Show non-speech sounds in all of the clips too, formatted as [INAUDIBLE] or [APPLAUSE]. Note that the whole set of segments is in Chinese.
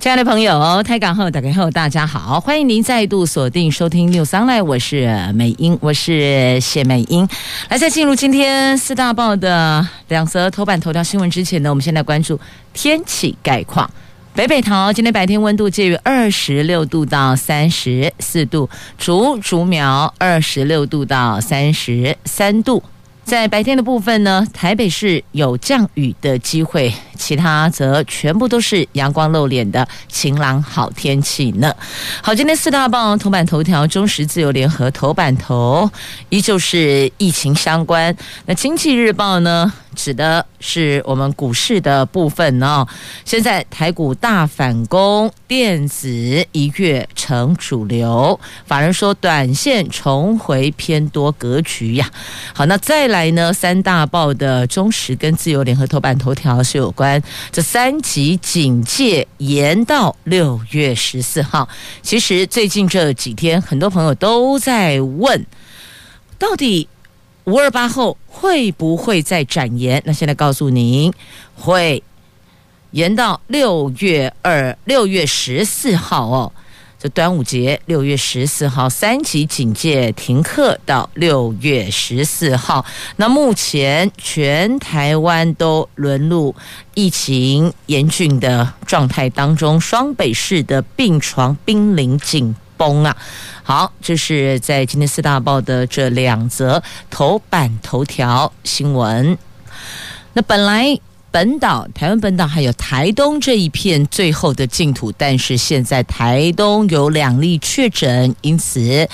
亲爱的朋友，台港后打开后，大家好，欢迎您再度锁定收听 News Online，我是美英，我是谢美英。来，在进入今天四大报的两则头版头条新闻之前呢，我们先来关注天气概况。北北桃今天白天温度介于二十六度到三十四度，竹竹苗二十六度到三十三度。在白天的部分呢，台北市有降雨的机会，其他则全部都是阳光露脸的晴朗好天气呢。好，今天四大报头版头条，中时自由联合头版头依旧是疫情相关。那经济日报呢？指的是我们股市的部分哦。现在台股大反攻，电子一跃成主流。法人说，短线重回偏多格局呀。好，那再来呢？三大报的中时跟自由联合头版头条是有关这三级警戒延到六月十四号。其实最近这几天，很多朋友都在问，到底。五二八后会不会再展延？那现在告诉您，会延到六月二六月十四号哦。这端午节六月十四号，三级警戒停课到六月十四号。那目前全台湾都沦入疫情严峻的状态当中，双北市的病床濒临紧绷啊！好，这是在今天四大报的这两则头版头条新闻。那本来。本岛、台湾本岛还有台东这一片最后的净土，但是现在台东有两例确诊，因此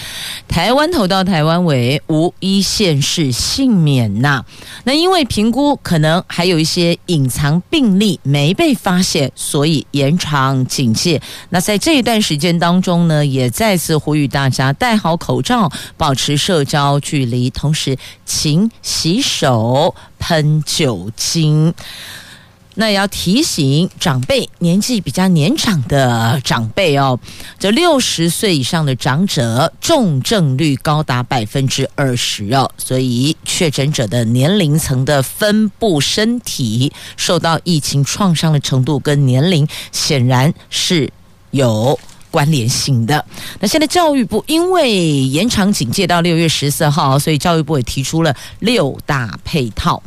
台湾头到台湾尾无一县市幸免呐。那因为评估可能还有一些隐藏病例没被发现，所以延长警戒。那在这一段时间当中呢，也再次呼吁大家戴好口罩，保持社交距离，同时勤洗手。喷酒精，那也要提醒长辈，年纪比较年长的长辈哦，这六十岁以上的长者重症率高达百分之二十哦，所以确诊者的年龄层的分布，身体受到疫情创伤的程度跟年龄显然是有关联性的。那现在教育部因为延长警戒到六月十四号，所以教育部也提出了六大配套，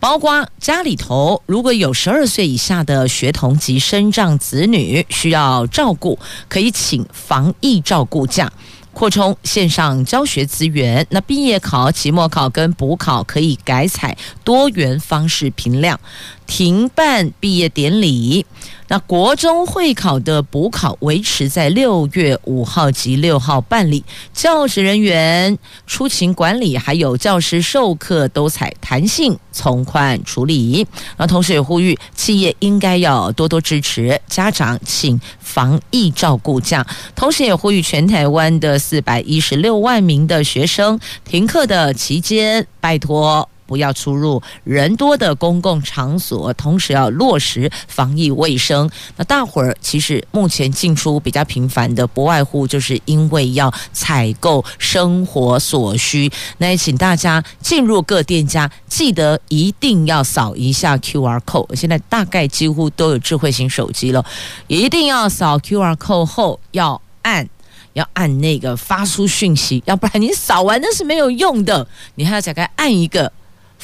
包括家里头如果有十二岁以下的学童及身障子女需要照顾，可以请防疫照顾假。扩充线上教学资源，那毕业考、期末考跟补考可以改采多元方式评量，停办毕业典礼。那国中会考的补考维持在六月五号及六号办理，教职人员出勤管理还有教师授课都采弹性从宽处理。那同时也呼吁企业应该要多多支持家长请防疫照顾假，同时也呼吁全台湾的四百一十六万名的学生停课的期间，拜托。不要出入人多的公共场所，同时要落实防疫卫生。那大伙儿其实目前进出比较频繁的，不外乎就是因为要采购生活所需。那也请大家进入各店家，记得一定要扫一下 QR code。现在大概几乎都有智慧型手机了，一定要扫 QR code 后要按要按那个发出讯息，要不然你扫完那是没有用的，你还要再该按一个。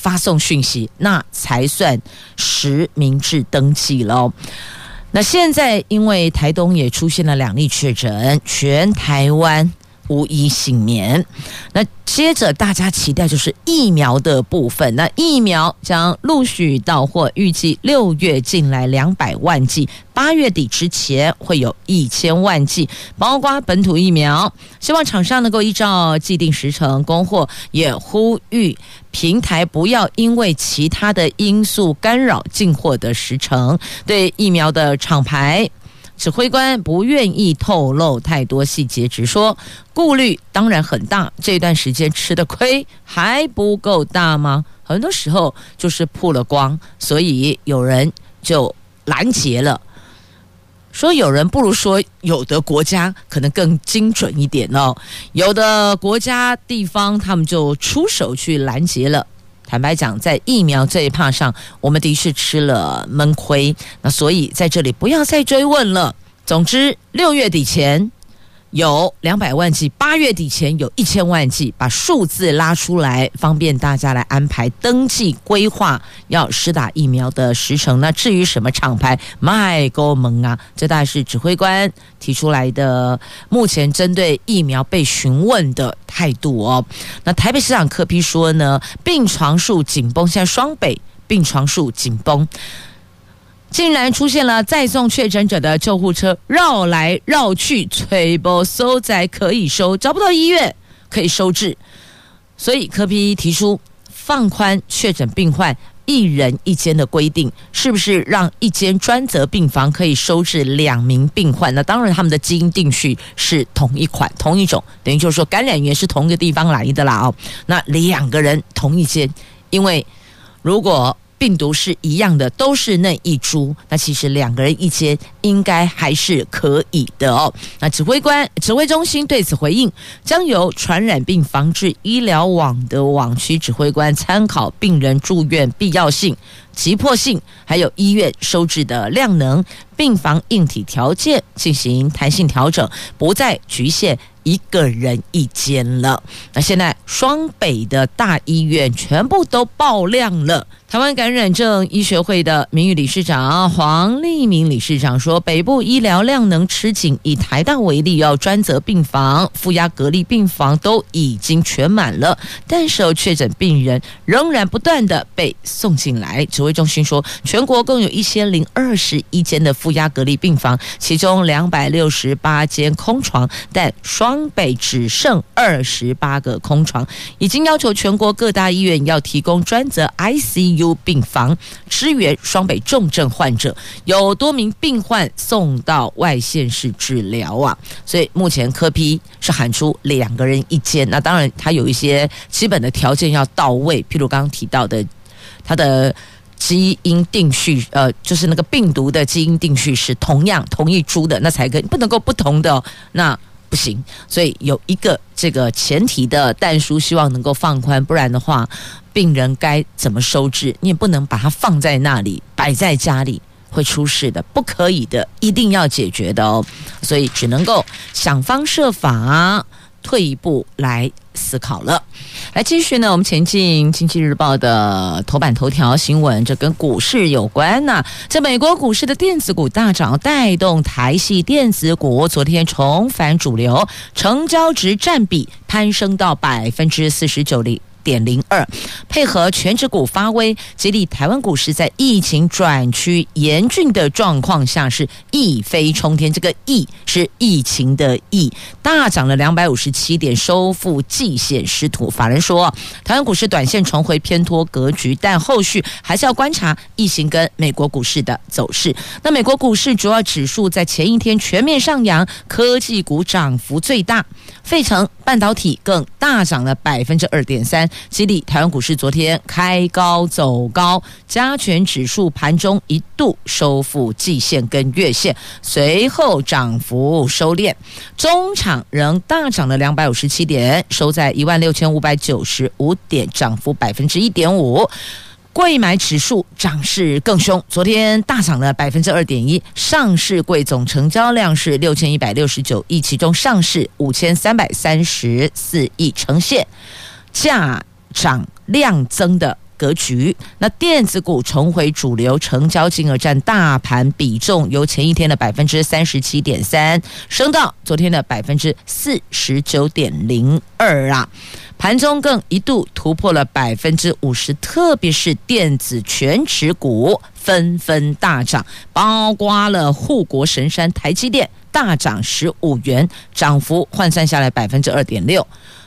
发送讯息，那才算实名制登记喽。那现在因为台东也出现了两例确诊，全台湾无一幸免。那接着大家期待就是疫苗的部分，那疫苗将陆续到货，预计六月进来两百万剂。八月底之前会有一千万剂，包括本土疫苗，希望厂商能够依照既定时程供货，也呼吁平台不要因为其他的因素干扰进货的时程。对疫苗的厂牌，指挥官不愿意透露太多细节，只说顾虑当然很大。这段时间吃的亏还不够大吗？很多时候就是曝了光，所以有人就拦截了。说有人不如说有的国家可能更精准一点哦，有的国家地方他们就出手去拦截了。坦白讲，在疫苗这一趴上，我们的确吃了闷亏。那所以在这里不要再追问了。总之，六月底前。有两百万剂，八月底前有一千万剂，把数字拉出来，方便大家来安排登记规划要施打疫苗的时程。那至于什么厂牌，麦勾蒙啊，这大概是指挥官提出来的。目前针对疫苗被询问的态度哦，那台北市长柯批说呢，病床数紧绷，现在双北病床数紧绷。竟然出现了再送确诊者的救护车绕来绕去，催波收载可以收，找不到医院可以收治，所以柯 P 提出放宽确诊病患一人一间的规定，是不是让一间专责病房可以收治两名病患？那当然，他们的基因定序是同一款、同一种，等于就是说感染源是同一个地方来的啦哦。那两个人同一间，因为如果病毒是一样的，都是那一株。那其实两个人一间应该还是可以的哦。那指挥官指挥中心对此回应，将由传染病防治医疗网的网区指挥官参考病人住院必要性、急迫性，还有医院收治的量能、病房硬体条件进行弹性调整，不再局限。一个人一间了。那现在双北的大医院全部都爆量了。台湾感染症医学会的名誉理事长黄立明理事长说，北部医疗量能吃紧，以台大为例，要专责病房、负压隔离病房都已经全满了，但是有确诊病人仍然不断的被送进来。指挥中心说，全国共有一千零二十一间的负压隔离病房，其中两百六十八间空床，但双北只剩二十八个空床，已经要求全国各大医院要提供专责 ICU。病房支援双北重症患者，有多名病患送到外县市治疗啊，所以目前科批是喊出两个人一间，那当然他有一些基本的条件要到位，譬如刚刚提到的，他的基因定序，呃，就是那个病毒的基因定序是同样同一株的，那才可以，不能够不同的，那不行，所以有一个这个前提的但书，希望能够放宽，不然的话。病人该怎么收治？你也不能把它放在那里，摆在家里会出事的，不可以的，一定要解决的哦。所以只能够想方设法，退一步来思考了。来继续呢，我们前进《经济日报》的头版头条新闻，这跟股市有关呐、啊。这美国股市的电子股大涨，带动台系电子股昨天重返主流，成交值占比攀升到百分之四十九点。点零二，配合全指股发威，激励台湾股市在疫情转趋严峻的状况下是一飞冲天。这个“疫”是疫情的“疫”，大涨了两百五十七点，收复季线失土。法人说，台湾股市短线重回偏脱格局，但后续还是要观察疫情跟美国股市的走势。那美国股市主要指数在前一天全面上扬，科技股涨幅最大，费城半导体更大涨了百分之二点三。激励台湾股市昨天开高走高，加权指数盘中一度收复季线跟月线，随后涨幅收敛，中场仍大涨了两百五十七点，收在一万六千五百九十五点，涨幅百分之一点五。柜买指数涨势更凶，昨天大涨了百分之二点一，上市柜总成交量是六千一百六十九亿，其中上市五千三百三十四亿，呈现价。涨量增的格局，那电子股重回主流，成交金额占大盘比重由前一天的百分之三十七点三升到昨天的百分之四十九点零二啊，盘中更一度突破了百分之五十，特别是电子全持股纷纷大涨，包括了护国神山台积电大涨十五元，涨幅换算下来百分之二点六。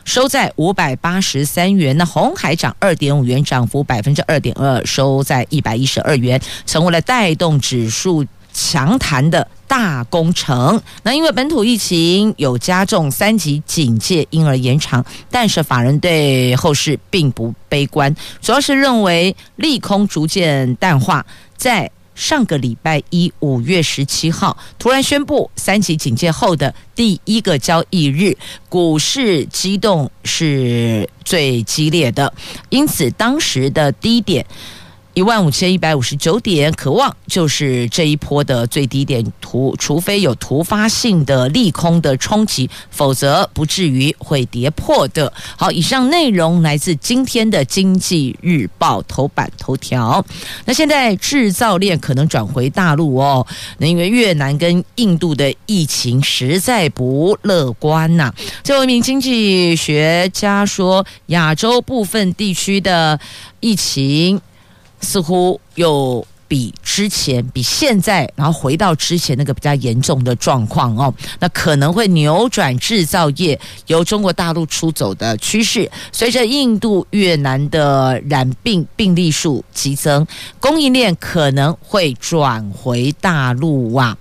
收在五百八十三元，那红海涨二点五元，涨幅百分之二点二，收在一百一十二元，成为了带动指数强弹的大工程。那因为本土疫情有加重，三级警戒因而延长，但是法人对后市并不悲观，主要是认为利空逐渐淡化，在。上个礼拜一，五月十七号，突然宣布三级警戒后的第一个交易日，股市激动是最激烈的，因此当时的低点。一万五千一百五十九点，可望就是这一波的最低点。突除非有突发性的利空的冲击，否则不至于会跌破的。好，以上内容来自今天的《经济日报》头版头条。那现在制造链可能转回大陆哦，那因为越南跟印度的疫情实在不乐观呐、啊。最后一名经济学家说，亚洲部分地区的疫情。似乎又比之前、比现在，然后回到之前那个比较严重的状况哦，那可能会扭转制造业由中国大陆出走的趋势。随着印度、越南的染病病例数激增，供应链可能会转回大陆啊。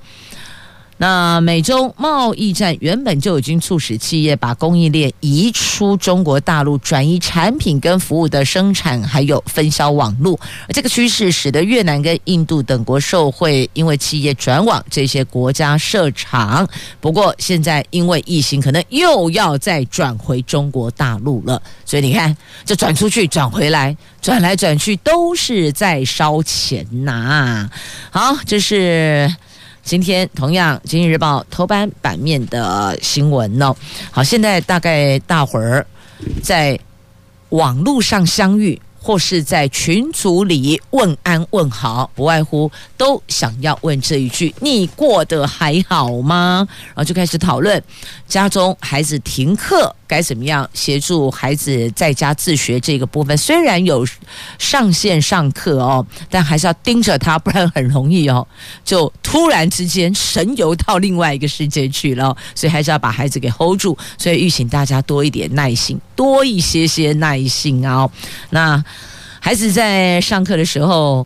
那美中贸易战原本就已经促使企业把供应链移出中国大陆，转移产品跟服务的生产，还有分销网络。而这个趋势使得越南跟印度等国受惠，因为企业转往这些国家设厂。不过现在因为疫情，可能又要再转回中国大陆了。所以你看，这转出去、转回来、转来转去，都是在烧钱呐。好，这是。今天同样，《经济日报》头版版面的新闻呢。好，现在大概大伙儿在网络上相遇。或是在群组里问安问好，不外乎都想要问这一句：“你过得还好吗？”然后就开始讨论家中孩子停课该怎么样协助孩子在家自学这个部分。虽然有上线上课哦，但还是要盯着他，不然很容易哦，就突然之间神游到另外一个世界去了。所以还是要把孩子给 hold 住。所以，吁请大家多一点耐心，多一些些耐心啊、哦。那。孩子在上课的时候，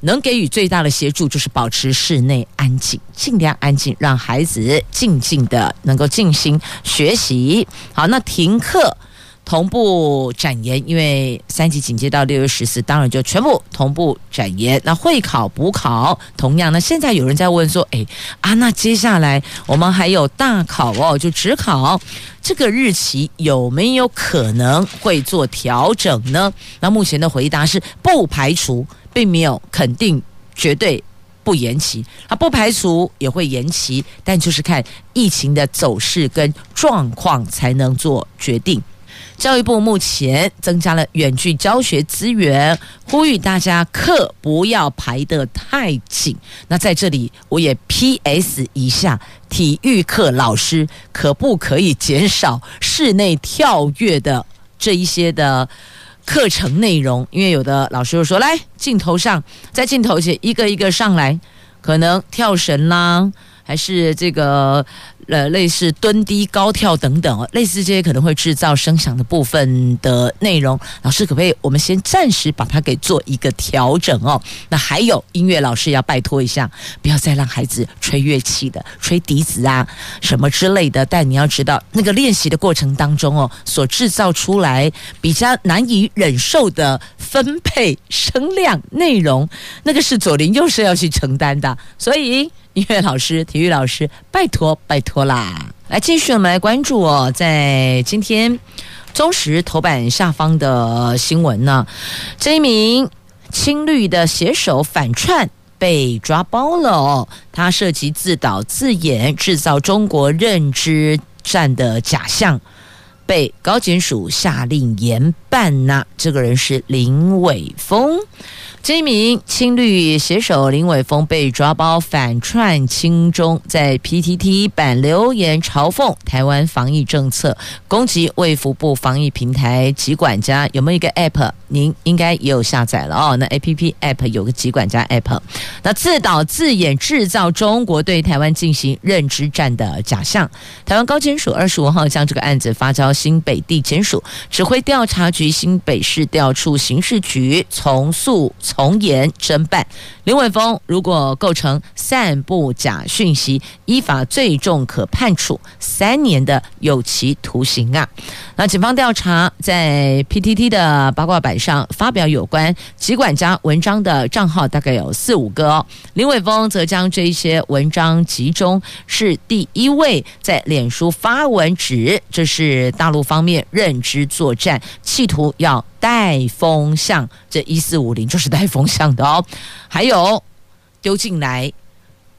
能给予最大的协助就是保持室内安静，尽量安静，让孩子静静的能够静心学习。好，那停课。同步展延，因为三级警戒到六月十四，当然就全部同步展延。那会考补考同样，那现在有人在问说，哎啊，那接下来我们还有大考哦，就只考这个日期有没有可能会做调整呢？那目前的回答是不排除，并没有肯定绝对不延期，啊，不排除也会延期，但就是看疫情的走势跟状况才能做决定。教育部目前增加了远距教学资源，呼吁大家课不要排得太紧。那在这里，我也 PS 一下，体育课老师可不可以减少室内跳跃的这一些的课程内容？因为有的老师就说，来镜头上，在镜头前一个一个上来，可能跳绳啦。还是这个呃，类似蹲低、高跳等等哦，类似这些可能会制造声响的部分的内容，老师可不可以我们先暂时把它给做一个调整哦？那还有音乐老师要拜托一下，不要再让孩子吹乐器的，吹笛子啊什么之类的。但你要知道，那个练习的过程当中哦，所制造出来比较难以忍受的分配声量内容，那个是左邻右舍要去承担的，所以。音乐老师、体育老师，拜托拜托啦！来，继续我们来关注哦，在今天中时头版下方的新闻呢，这一名青绿的写手反串被抓包了哦，他涉及自导自演制造中国认知战的假象，被高检署下令严办呐。这个人是林伟峰。这一名青绿写手林伟峰被抓包反串亲中，在 PTT 版留言嘲讽台湾防疫政策，攻击卫福部防疫平台疾管家。有没有一个 App？您应该也有下载了哦。那 APP App 有个疾管家 App，那自导自演制造中国对台湾进行认知战的假象。台湾高检署二十五号将这个案子发交新北地检署指挥调查局。新北市调处刑事局从速从严侦办。林伟峰如果构成散布假讯息，依法最重可判处三年的有期徒刑啊。那警方调查在 PTT 的八卦版上发表有关疾管家文章的账号，大概有四五个哦。林伟峰则将这些文章集中，是第一位在脸书发文指这是大陆方面认知作战，企图图要带风向。这一四五零 [LAUGHS] 就是带风向的哦。还有丢进来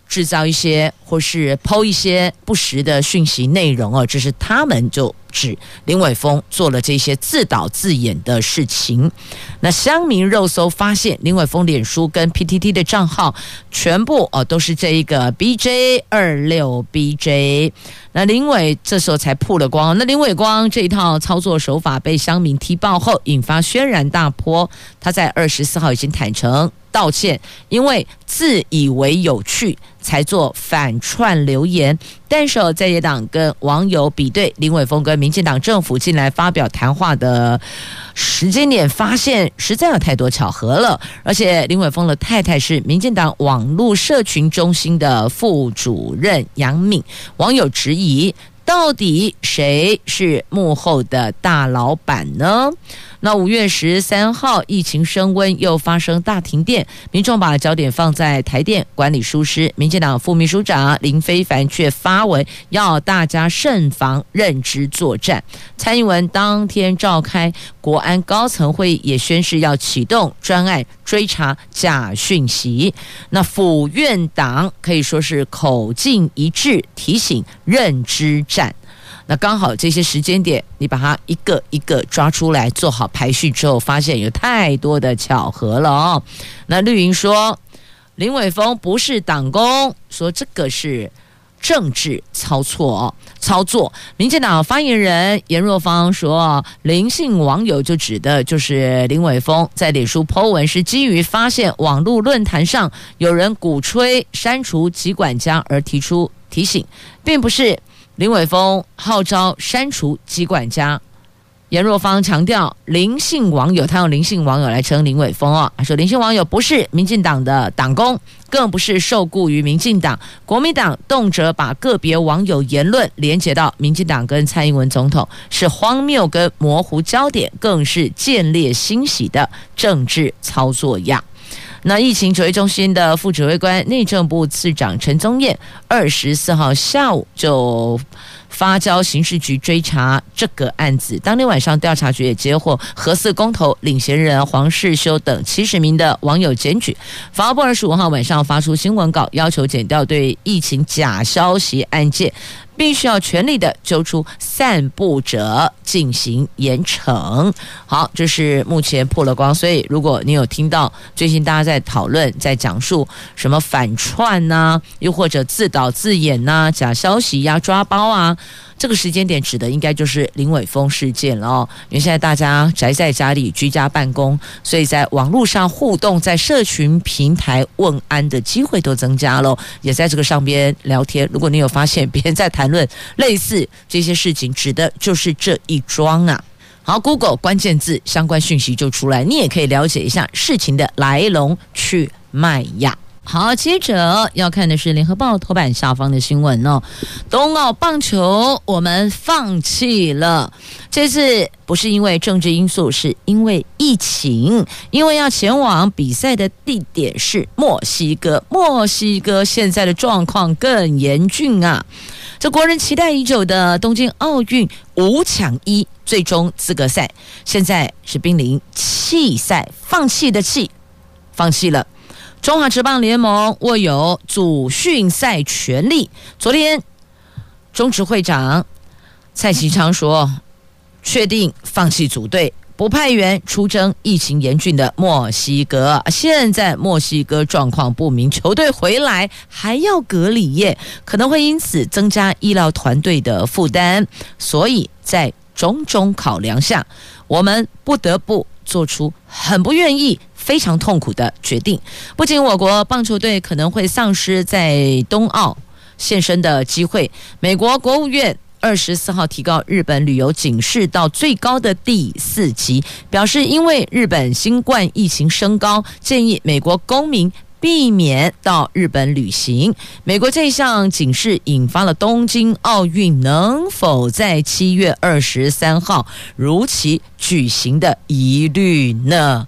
制造一些或是抛一些不实的讯息内容哦，这是他们就。指林伟峰做了这些自导自演的事情。那乡民肉搜发现，林伟峰脸书跟 PTT 的账号全部哦都是这一个 BJ 二六 BJ。那林伟这时候才曝了光。那林伟光这一套操作手法被乡民踢爆后，引发轩然大波。他在二十四号已经坦诚道歉，因为自以为有趣才做反串留言。但是在野党跟网友比对林伟峰跟民进党政府进来发表谈话的时间点，发现实在有太多巧合了。而且林伟峰的太太是民进党网络社群中心的副主任杨敏，网友质疑。到底谁是幕后的大老板呢？那五月十三号，疫情升温，又发生大停电，民众把焦点放在台电管理疏失，民进党副秘书长林非凡却发文要大家慎防认知作战。蔡英文当天召开国安高层会议，也宣示要启动专案追查假讯息。那府院党可以说是口径一致，提醒认知战。那刚好这些时间点，你把它一个一个抓出来，做好排序之后，发现有太多的巧合了哦。那绿营说林伟峰不是党工，说这个是政治操作，操作。民进党发言人严若芳说，林姓网友就指的就是林伟峰在脸书 po 文，是基于发现网络论坛上有人鼓吹删除疾管家而提出提醒，并不是。林伟峰号召删除机管家，严若芳强调林姓网友，他用林姓网友来称林伟峰啊，他说林姓网友不是民进党的党工，更不是受雇于民进党。国民党动辄把个别网友言论连接到民进党跟蔡英文总统，是荒谬跟模糊焦点，更是见猎心喜的政治操作样。那疫情指挥中心的副指挥官、内政部次长陈宗彦，二十四号下午就发交刑事局追查这个案子。当天晚上，调查局也接获核四公投领衔人黄世修等七十名的网友检举。法务部二十五号晚上发出新闻稿，要求检掉对疫情假消息案件。必须要全力的揪出散布者进行严惩。好，这是目前破了光。所以，如果你有听到最近大家在讨论、在讲述什么反串呐、又或者自导自演呐、假消息呀、抓包啊。这个时间点指的应该就是林伟峰事件了哦，因为现在大家宅在家里居家办公，所以在网络上互动，在社群平台问安的机会都增加了，也在这个上边聊天。如果你有发现别人在谈论类似这些事情，指的就是这一桩啊。好，Google 关键字相关讯息就出来，你也可以了解一下事情的来龙去脉呀。好，接着要看的是《联合报》头版下方的新闻哦。冬奥棒球我们放弃了，这次不是因为政治因素，是因为疫情。因为要前往比赛的地点是墨西哥，墨西哥现在的状况更严峻啊！这国人期待已久的东京奥运五抢一最终资格赛，现在是濒临弃赛，放弃的弃，放弃了。中华职棒联盟握有组训赛权利。昨天，中职会长蔡其昌说，确定放弃组队，不派员出征疫情严峻的墨西哥。现在墨西哥状况不明，球队回来还要隔离耶，可能会因此增加医疗团队的负担。所以在种种考量下，我们不得不做出很不愿意。非常痛苦的决定，不仅我国棒球队可能会丧失在冬奥现身的机会，美国国务院二十四号提高日本旅游警示到最高的第四级，表示因为日本新冠疫情升高，建议美国公民避免到日本旅行。美国这项警示引发了东京奥运能否在七月二十三号如期举行的疑虑呢？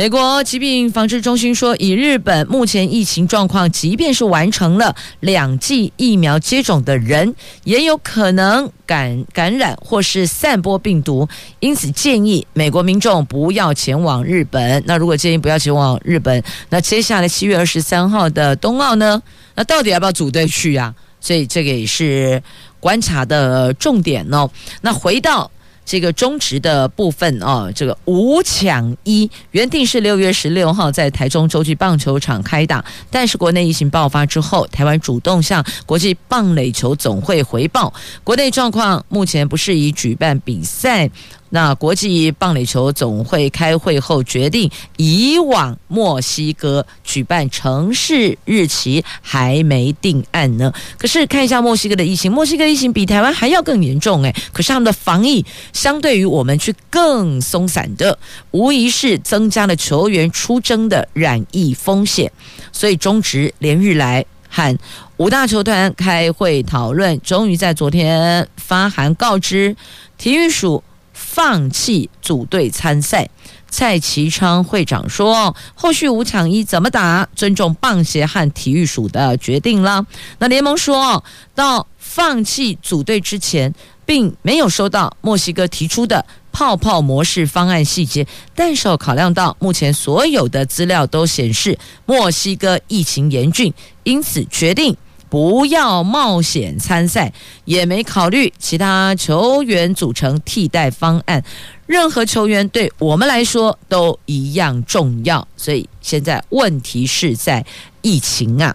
美国疾病防治中心说，以日本目前疫情状况，即便是完成了两剂疫苗接种的人，也有可能感感染或是散播病毒，因此建议美国民众不要前往日本。那如果建议不要前往日本，那接下来七月二十三号的冬奥呢？那到底要不要组队去呀？所以这个也是观察的重点哦。那回到。这个中职的部分啊，这个五抢一原定是六月十六号在台中洲际棒球场开打，但是国内疫情爆发之后，台湾主动向国际棒垒球总会回报，国内状况目前不适宜举办比赛。那国际棒垒球总会开会后决定，移往墨西哥举办，城市日期还没定案呢。可是看一下墨西哥的疫情，墨西哥疫情比台湾还要更严重诶。可是他们的防疫相对于我们去更松散的，无疑是增加了球员出征的染疫风险。所以中职连日来和五大球团开会讨论，终于在昨天发函告知体育署。放弃组队参赛，蔡其昌会长说：“后续五抢一怎么打，尊重棒协和体育署的决定了。”那联盟说到放弃组队之前，并没有收到墨西哥提出的泡泡模式方案细节，但是考量到目前所有的资料都显示墨西哥疫情严峻，因此决定。不要冒险参赛，也没考虑其他球员组成替代方案。任何球员对我们来说都一样重要，所以现在问题是在疫情啊。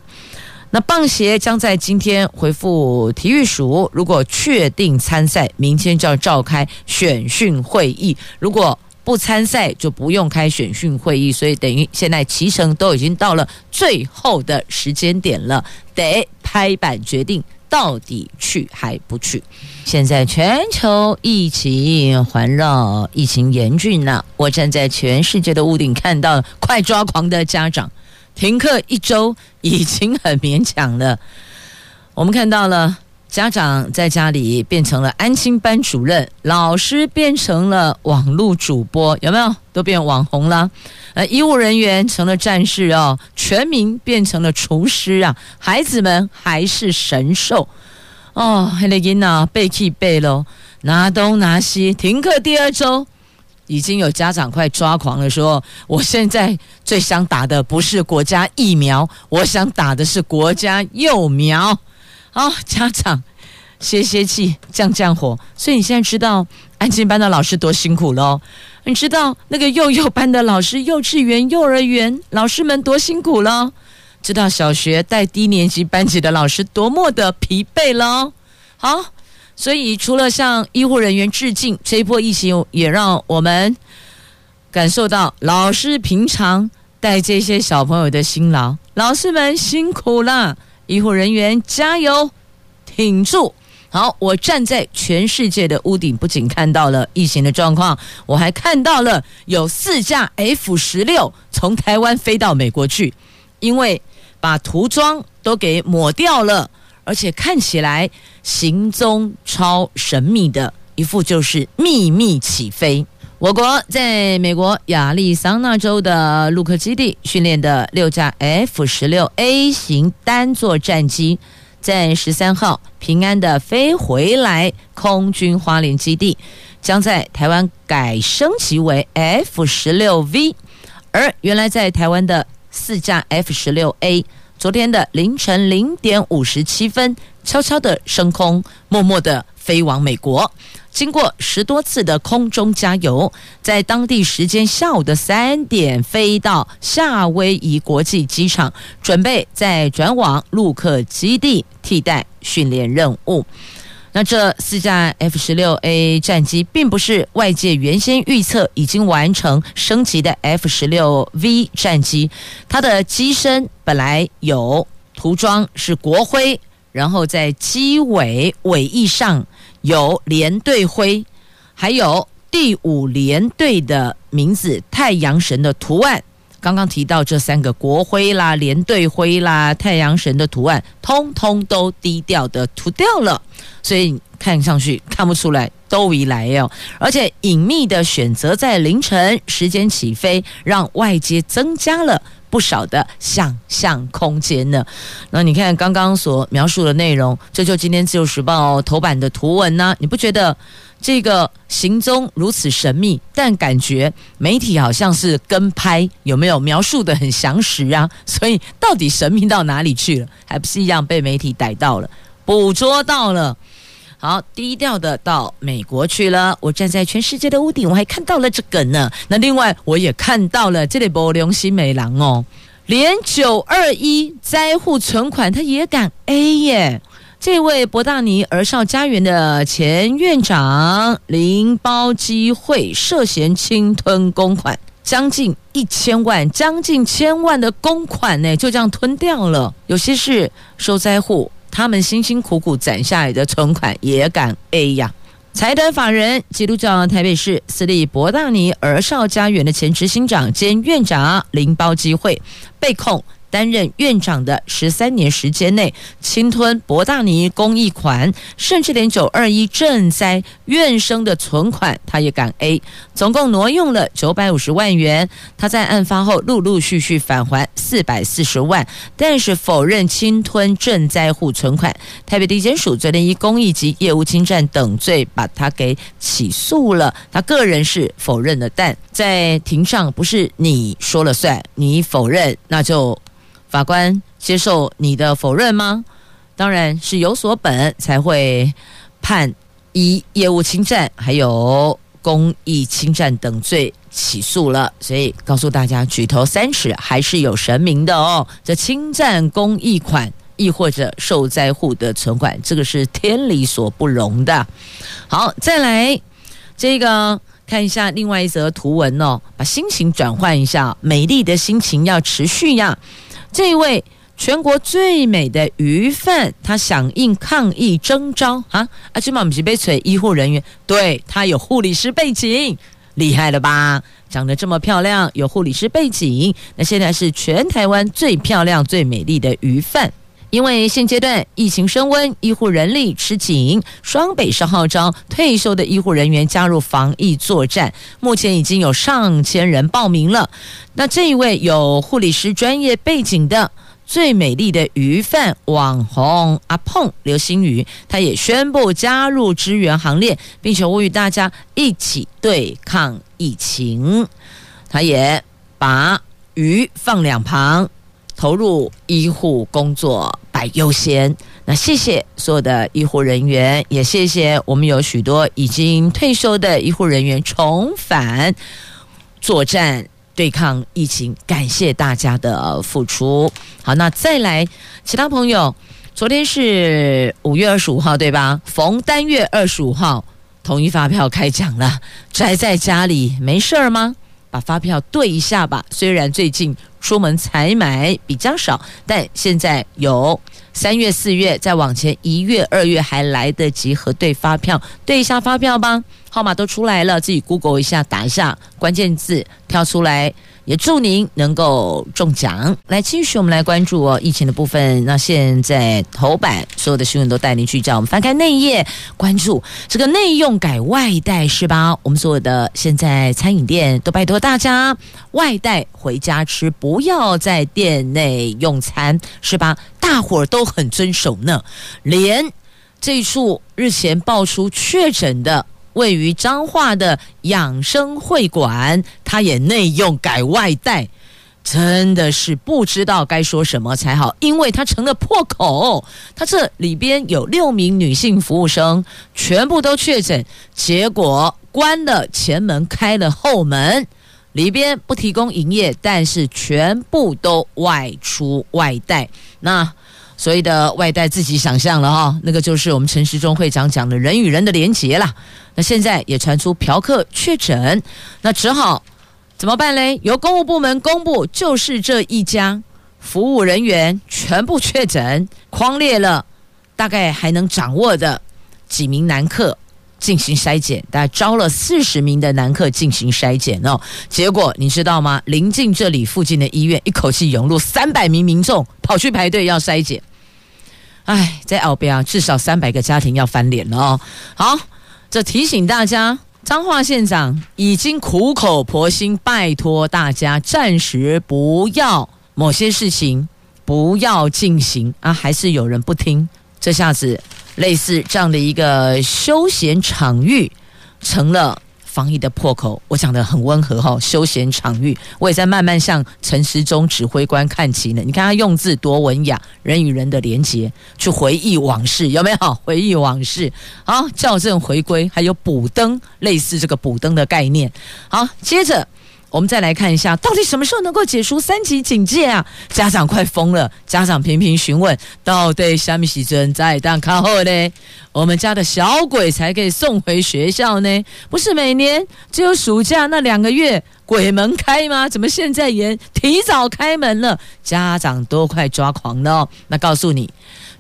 那棒协将在今天回复体育署，如果确定参赛，明天就要召开选训会议。如果不参赛就不用开选训会议，所以等于现在骑程都已经到了最后的时间点了，得拍板决定到底去还不去。现在全球疫情环绕，疫情严峻呐、我站在全世界的屋顶看到快抓狂的家长，停课一周已经很勉强了。我们看到了。家长在家里变成了安心班主任，老师变成了网络主播，有没有？都变网红了。呃，医务人员成了战士哦，全民变成了厨师啊，孩子们还是神兽哦。黑雷音呐，背弃背喽，拿东拿西。停课第二周，已经有家长快抓狂了，说：“我现在最想打的不是国家疫苗，我想打的是国家幼苗。”好，家长歇歇气，降降火。所以你现在知道安静班的老师多辛苦喽？你知道那个幼幼班的老师、幼稚园、幼儿园老师们多辛苦喽？知道小学带低年级班级的老师多么的疲惫喽？好，所以除了向医护人员致敬，这一波疫情也让我们感受到老师平常带这些小朋友的辛劳。老师们辛苦了。医护人员加油，挺住！好，我站在全世界的屋顶，不仅看到了疫情的状况，我还看到了有四架 F 十六从台湾飞到美国去，因为把涂装都给抹掉了，而且看起来行踪超神秘的，一副就是秘密起飞。我国在美国亚利桑那州的陆克基地训练的六架 F 十六 A 型单座战机，在十三号平安的飞回来空军花莲基地，将在台湾改升级为 F 十六 V。而原来在台湾的四架 F 十六 A，昨天的凌晨零点五十七分，悄悄的升空，默默的飞往美国。经过十多次的空中加油，在当地时间下午的三点飞到夏威夷国际机场，准备再转往陆克基地替代训练任务。那这四架 F 十六 A 战机，并不是外界原先预测已经完成升级的 F 十六 V 战机，它的机身本来有涂装是国徽，然后在机尾尾翼上。有连队徽，还有第五连队的名字太阳神的图案。刚刚提到这三个国徽啦、连队徽啦、太阳神的图案，通通都低调的涂掉了，所以看上去看不出来都一来哦。而且隐秘的选择在凌晨时间起飞，让外界增加了不少的想象空间呢。那你看刚刚所描述的内容，这就今天自由时报头版的图文呢，你不觉得？这个行踪如此神秘，但感觉媒体好像是跟拍，有没有描述得很详实啊？[LAUGHS] 所以到底神秘到哪里去了？还不是一样被媒体逮到了，捕捉到了。好，低调的到美国去了。我站在全世界的屋顶，我还看到了这个呢。那另外我也看到了这里波良新美郎哦，连九二一灾户存款他也敢 A 耶。这位博大尼儿少家园的前院长林包机会涉嫌侵吞公款，将近一千万，将近千万的公款呢，就这样吞掉了。有些是受灾户，他们辛辛苦苦攒下来的存款也敢 A 呀。财团法人基督教台北市私立博大尼儿少家园的前执行长兼院长林包机会被控。担任院长的十三年时间内，侵吞博大尼公益款，甚至连九二一赈灾院生的存款，他也敢 A，总共挪用了九百五十万元。他在案发后陆陆续续返还四百四十万，但是否认侵吞赈灾户存款。台北地检署昨天以公益及业务侵占等罪把他给起诉了。他个人是否认的，但在庭上不是你说了算，你否认那就。法官接受你的否认吗？当然是有所本才会判以业务侵占还有公益侵占等罪起诉了。所以告诉大家，举头三尺还是有神明的哦。这侵占公益款，亦或者受灾户的存款，这个是天理所不容的。好，再来这个看一下另外一则图文哦，把心情转换一下，美丽的心情要持续呀。这位全国最美的鱼贩，他响应抗疫征召啊！阿基玛姆是被锤医护人员，对，他有护理师背景，厉害了吧？长得这么漂亮，有护理师背景，那现在是全台湾最漂亮、最美丽的鱼贩。因为现阶段疫情升温，医护人力吃紧，双北市号召退休的医护人员加入防疫作战，目前已经有上千人报名了。那这一位有护理师专业背景的最美丽的鱼贩网红阿碰刘星宇，他也宣布加入支援行列，并且呼吁大家一起对抗疫情。他也把鱼放两旁。投入医护工作摆优先。那谢谢所有的医护人员，也谢谢我们有许多已经退休的医护人员重返作战对抗疫情，感谢大家的付出。好，那再来其他朋友，昨天是五月二十五号对吧？逢单月二十五号，统一发票开奖了，宅在家里没事儿吗？把发票对一下吧。虽然最近出门采买比较少，但现在有三月、四月，再往前一月、二月还来得及核对发票，对一下发票吧。号码都出来了，自己 Google 一下，打一下关键字，跳出来。也祝您能够中奖。来，继续我们来关注哦，疫情的部分。那现在头版所有的新闻都带您去叫我们翻开内页，关注这个内用改外带是吧？我们所有的现在餐饮店都拜托大家外带回家吃，不要在店内用餐是吧？大伙儿都很遵守呢，连这一处日前爆出确诊的。位于彰化的养生会馆，他也内用改外带，真的是不知道该说什么才好，因为他成了破口。他这里边有六名女性服务生，全部都确诊，结果关了前门，开了后门，里边不提供营业，但是全部都外出外带。那。所谓的外带自己想象了哈，那个就是我们陈时中会长讲的人与人的连结啦。那现在也传出嫖客确诊，那只好怎么办嘞？由公务部门公布，就是这一家服务人员全部确诊，狂列了大概还能掌握的几名男客进行筛检，大概招了四十名的男客进行筛检哦。结果你知道吗？临近这里附近的医院，一口气涌入三百名民众跑去排队要筛检。哎，在澳边啊，至少三百个家庭要翻脸了哦。好，这提醒大家，彰化县长已经苦口婆心拜托大家，暂时不要某些事情不要进行啊，还是有人不听。这下子，类似这样的一个休闲场域，成了。防疫的破口，我讲得很温和哈。休闲场域，我也在慢慢向陈时中指挥官看齐呢。你看他用字多文雅，人与人的连结，去回忆往事，有没有？回忆往事，好，校正回归，还有补登，类似这个补登的概念。好，接着。我们再来看一下，到底什么时候能够解除三级警戒啊？家长快疯了，家长频频询问，到底什么时阵在当考后呢？我们家的小鬼才可以送回学校呢？不是每年只有暑假那两个月鬼门开吗？怎么现在也提早开门了？家长都快抓狂了。那告诉你，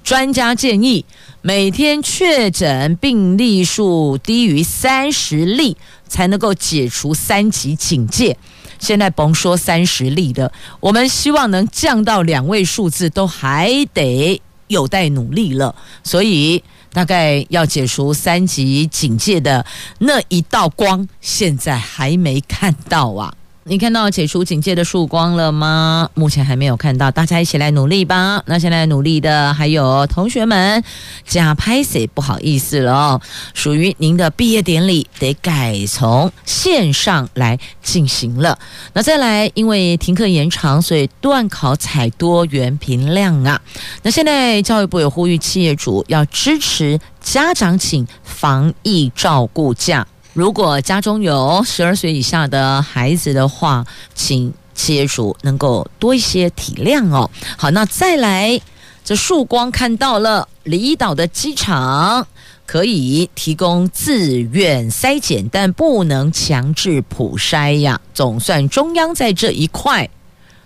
专家建议每天确诊病例数低于三十例。才能够解除三级警戒。现在甭说三十例的，我们希望能降到两位数字，都还得有待努力了。所以，大概要解除三级警戒的那一道光，现在还没看到啊。你看到解除警戒的曙光了吗？目前还没有看到，大家一起来努力吧。那现在努力的还有同学们，假拍谢，不好意思了哦，属于您的毕业典礼得改从线上来进行了。那再来，因为停课延长，所以段考采多元评量啊。那现在教育部有呼吁企业主要支持家长请防疫照顾假。如果家中有十二岁以下的孩子的话，请企业主能够多一些体谅哦。好，那再来，这曙光看到了，离岛的机场可以提供自愿筛检，但不能强制普筛呀。总算中央在这一块。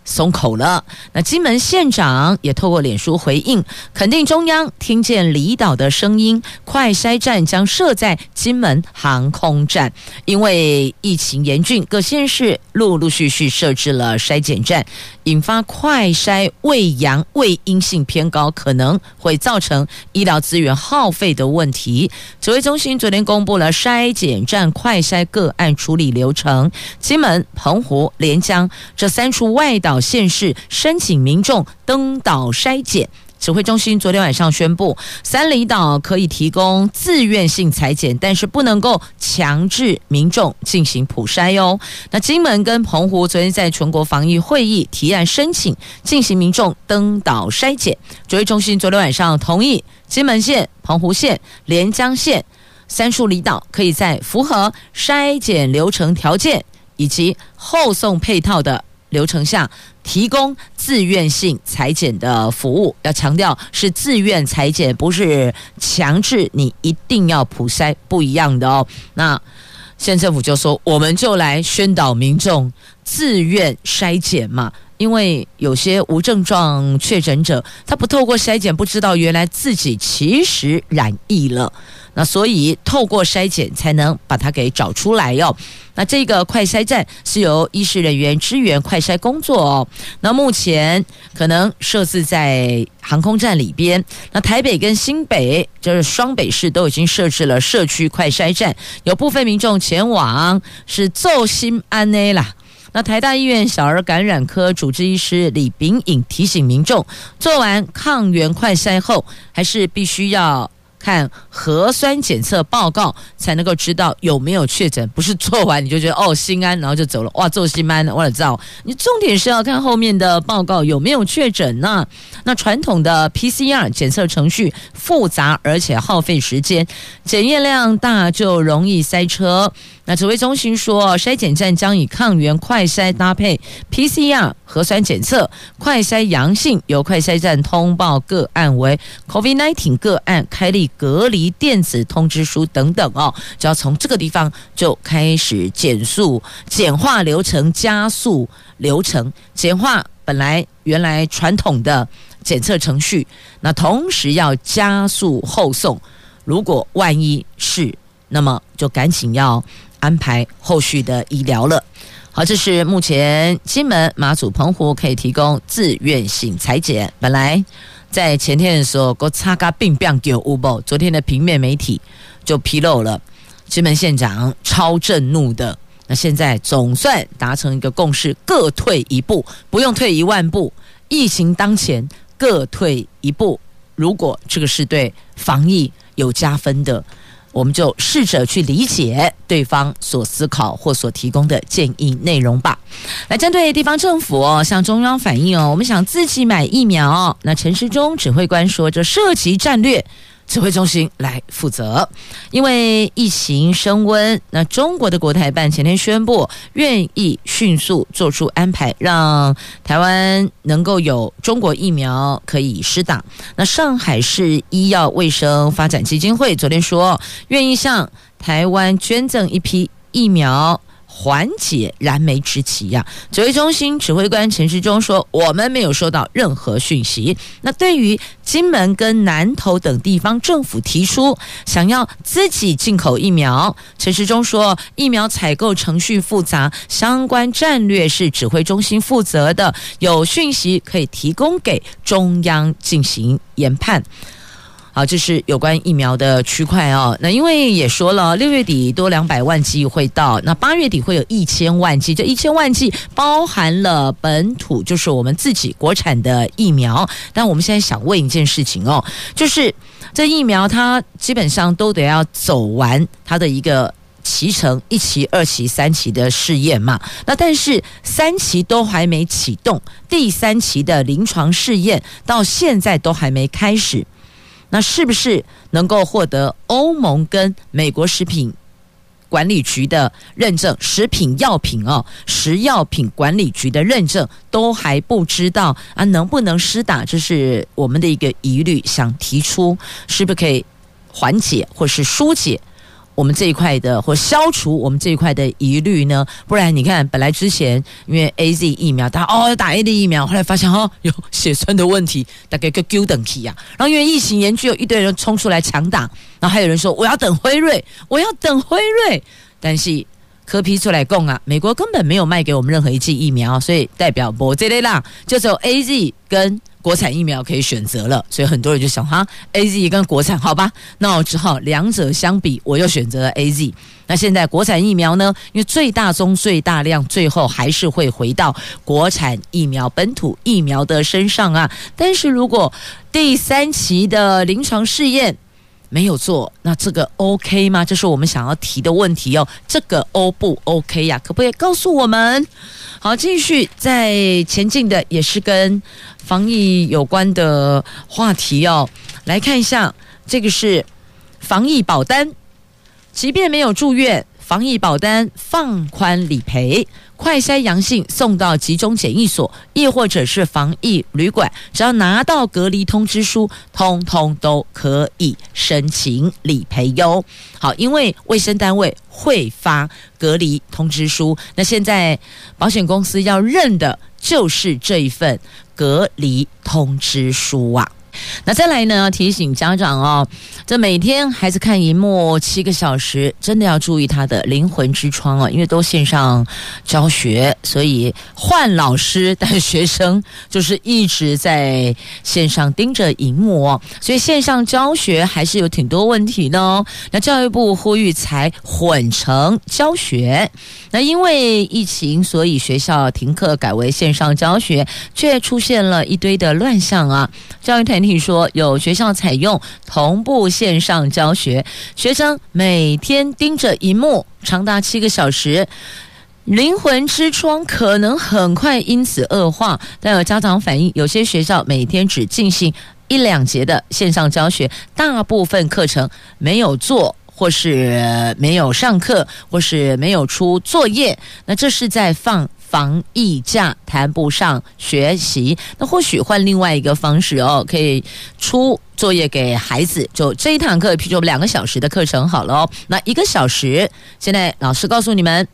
松口了。那金门县长也透过脸书回应，肯定中央听见离岛的声音，快筛站将设在金门航空站。因为疫情严峻，各县市陆陆续续设置了筛检站，引发快筛胃阳胃阴性偏高，可能会造成医疗资源耗费的问题。指挥中心昨天公布了筛检站快筛个案处理流程，金门、澎湖、连江这三处外岛。县市申请民众登岛筛检，指挥中心昨天晚上宣布，三里岛可以提供自愿性裁剪，但是不能够强制民众进行普筛哦。那金门跟澎湖昨天在全国防疫会议提案申请进行民众登岛筛检，指挥中心昨天晚上同意，金门县、澎湖县、连江县三处离岛可以在符合筛检流程条件以及后送配套的。流程下提供自愿性裁剪的服务，要强调是自愿裁剪，不是强制你一定要普筛，不一样的哦。那县政府就说，我们就来宣导民众自愿筛检嘛，因为有些无症状确诊者，他不透过筛检，不知道原来自己其实染疫了。那所以透过筛检才能把它给找出来哟、哦。那这个快筛站是由医师人员支援快筛工作哦。那目前可能设置在航空站里边。那台北跟新北就是双北市都已经设置了社区快筛站，有部分民众前往是做心安呢啦。那台大医院小儿感染科主治医师李秉颖提醒民众，做完抗原快筛后，还是必须要。看核酸检测报告才能够知道有没有确诊，不是做完你就觉得哦心安，然后就走了。哇，做心安，我了知道。你重点是要看后面的报告有没有确诊呢？那传统的 PCR 检测程序复杂而且耗费时间，检验量大就容易塞车。那指挥中心说，筛检站将以抗原快筛搭配 PCR 核酸检测，快筛阳性由快筛站通报个案为 COVID-19 个案，开立隔离电子通知书等等哦，就要从这个地方就开始减速、简化流程、加速流程、简化本来原来传统的检测程序，那同时要加速后送。如果万一是，那么就赶紧要安排后续的医疗了。好，这是目前金门、马祖、澎湖可以提供自愿性裁剪。本来在前天的时候，国擦嘎并变给乌报，昨天的平面媒体就披露了，金门县长超震怒的。那现在总算达成一个共识，各退一步，不用退一万步。疫情当前，各退一步。如果这个是对防疫有加分的。我们就试着去理解对方所思考或所提供的建议内容吧。来，针对地方政府，向中央反映哦，我们想自己买疫苗。那陈时中指挥官说，这涉及战略。指挥中心来负责，因为疫情升温，那中国的国台办前天宣布愿意迅速做出安排，让台湾能够有中国疫苗可以施打。那上海市医药卫生发展基金会昨天说，愿意向台湾捐赠一批疫苗。缓解燃眉之急呀！指挥中心指挥官陈时中说：“我们没有收到任何讯息。”那对于金门跟南投等地方政府提出想要自己进口疫苗，陈时中说：“疫苗采购程序复杂，相关战略是指挥中心负责的，有讯息可以提供给中央进行研判。”好，这是有关疫苗的区块哦。那因为也说了，六月底多两百万剂会到，那八月底会有一千万剂，这一千万剂包含了本土，就是我们自己国产的疫苗。但我们现在想问一件事情哦，就是这疫苗它基本上都得要走完它的一个期程，一期、二期、三期的试验嘛。那但是三期都还没启动，第三期的临床试验到现在都还没开始。那是不是能够获得欧盟跟美国食品管理局的认证？食品药品哦，食药品管理局的认证都还不知道啊，能不能施打？这是我们的一个疑虑，想提出是不是可以缓解或是疏解？我们这一块的，或消除我们这一块的疑虑呢？不然你看，本来之前因为 A Z 疫苗，大家哦打 A Z 疫苗，后来发现哦有血栓的问题，大概个 Q 等级呀。然后因为疫情严峻，有一堆人冲出来抢打，然后还有人说我要等辉瑞，我要等辉瑞，但是柯 P 出来供啊，美国根本没有卖给我们任何一剂疫苗，所以代表我这类啦，就只有 A Z 跟。国产疫苗可以选择了，所以很多人就想哈，AZ 跟国产好吧，那我只好两者相比，我又选择了 AZ。那现在国产疫苗呢？因为最大宗、最大量，最后还是会回到国产疫苗、本土疫苗的身上啊。但是如果第三期的临床试验没有做，那这个 OK 吗？这是我们想要提的问题哦。这个 O 不 OK 呀？可不可以告诉我们？好，继续在前进的也是跟防疫有关的话题哦。来看一下，这个是防疫保单，即便没有住院，防疫保单放宽理赔。快筛阳性送到集中检疫所，亦或者是防疫旅馆，只要拿到隔离通知书，通通都可以申请理赔哟。好，因为卫生单位会发隔离通知书，那现在保险公司要认的就是这一份隔离通知书啊。那再来呢？提醒家长哦，这每天孩子看荧幕七个小时，真的要注意他的灵魂之窗哦，因为都线上教学，所以换老师，但学生就是一直在线上盯着荧幕哦，所以线上教学还是有挺多问题的哦。那教育部呼吁才混成教学，那因为疫情，所以学校停课改为线上教学，却出现了一堆的乱象啊。教育团体。听说有学校采用同步线上教学，学生每天盯着荧幕长达七个小时，灵魂之窗可能很快因此恶化。但有家长反映，有些学校每天只进行一两节的线上教学，大部分课程没有做，或是没有上课，或是没有出作业。那这是在放。防疫假谈不上学习，那或许换另外一个方式哦，可以出作业给孩子。就这一堂课，譬如两个小时的课程好了哦，那一个小时，现在老师告诉你们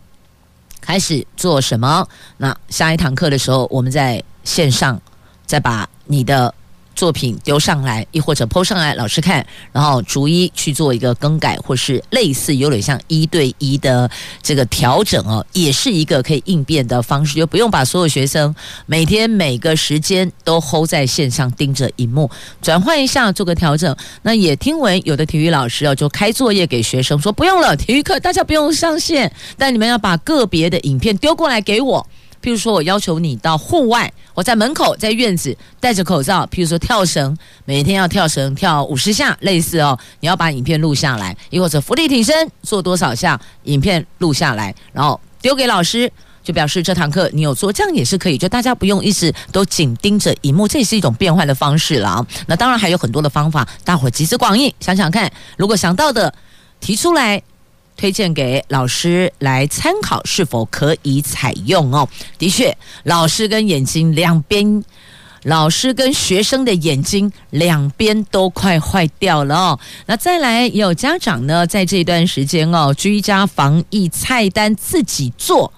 开始做什么。那下一堂课的时候，我们在线上再把你的作品丢上来，亦或者 PO 上来，老师看，然后逐一去做一个更改，或是类似有点像一对一的这个调整哦，也是一个可以应变的方式，就不用把所有学生每天每个时间都 hold 在线上盯着荧幕，转换一下做个调整。那也听闻有的体育老师哦，就开作业给学生说，不用了，体育课大家不用上线，但你们要把个别的影片丢过来给我。譬如说，我要求你到户外，我在门口，在院子戴着口罩。譬如说跳绳，每天要跳绳跳五十下，类似哦，你要把影片录下来；又或者伏地挺身做多少下，影片录下来，然后丢给老师，就表示这堂课你有做，这样也是可以。就大家不用一直都紧盯着荧幕，这也是一种变换的方式了啊。那当然还有很多的方法，大伙集思广益，想想看，如果想到的提出来。推荐给老师来参考，是否可以采用哦？的确，老师跟眼睛两边，老师跟学生的眼睛两边都快坏掉了哦。那再来，也有家长呢，在这段时间哦，居家防疫菜单自己做，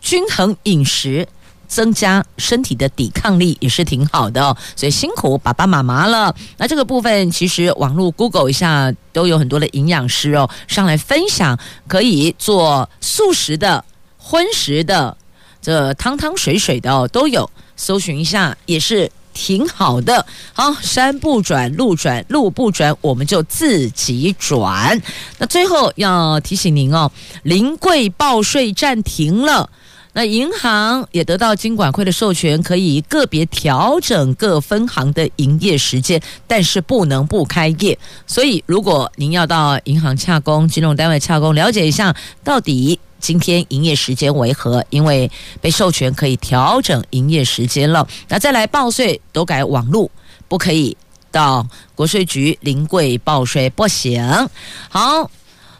均衡饮食。增加身体的抵抗力也是挺好的哦，所以辛苦爸爸妈妈了。那这个部分其实网络 Google 一下都有很多的营养师哦，上来分享可以做素食的、荤食的、这汤汤水水的哦都有，搜寻一下也是挺好的。好，山不转路转，路不转我们就自己转。那最后要提醒您哦，临柜报税暂停了。那银行也得到金管会的授权，可以个别调整各分行的营业时间，但是不能不开业。所以，如果您要到银行洽公、金融单位洽公，了解一下到底今天营业时间为何，因为被授权可以调整营业时间了。那再来报税都改网路，不可以到国税局临柜报税，不行。好。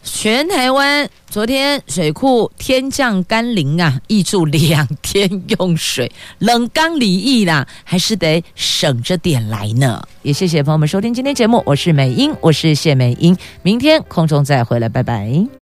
全台湾昨天水库天降甘霖啊，挹注两天用水，冷刚离异啦，还是得省着点来呢。也谢谢朋友们收听今天节目，我是美英，我是谢美英，明天空中再回来，拜拜。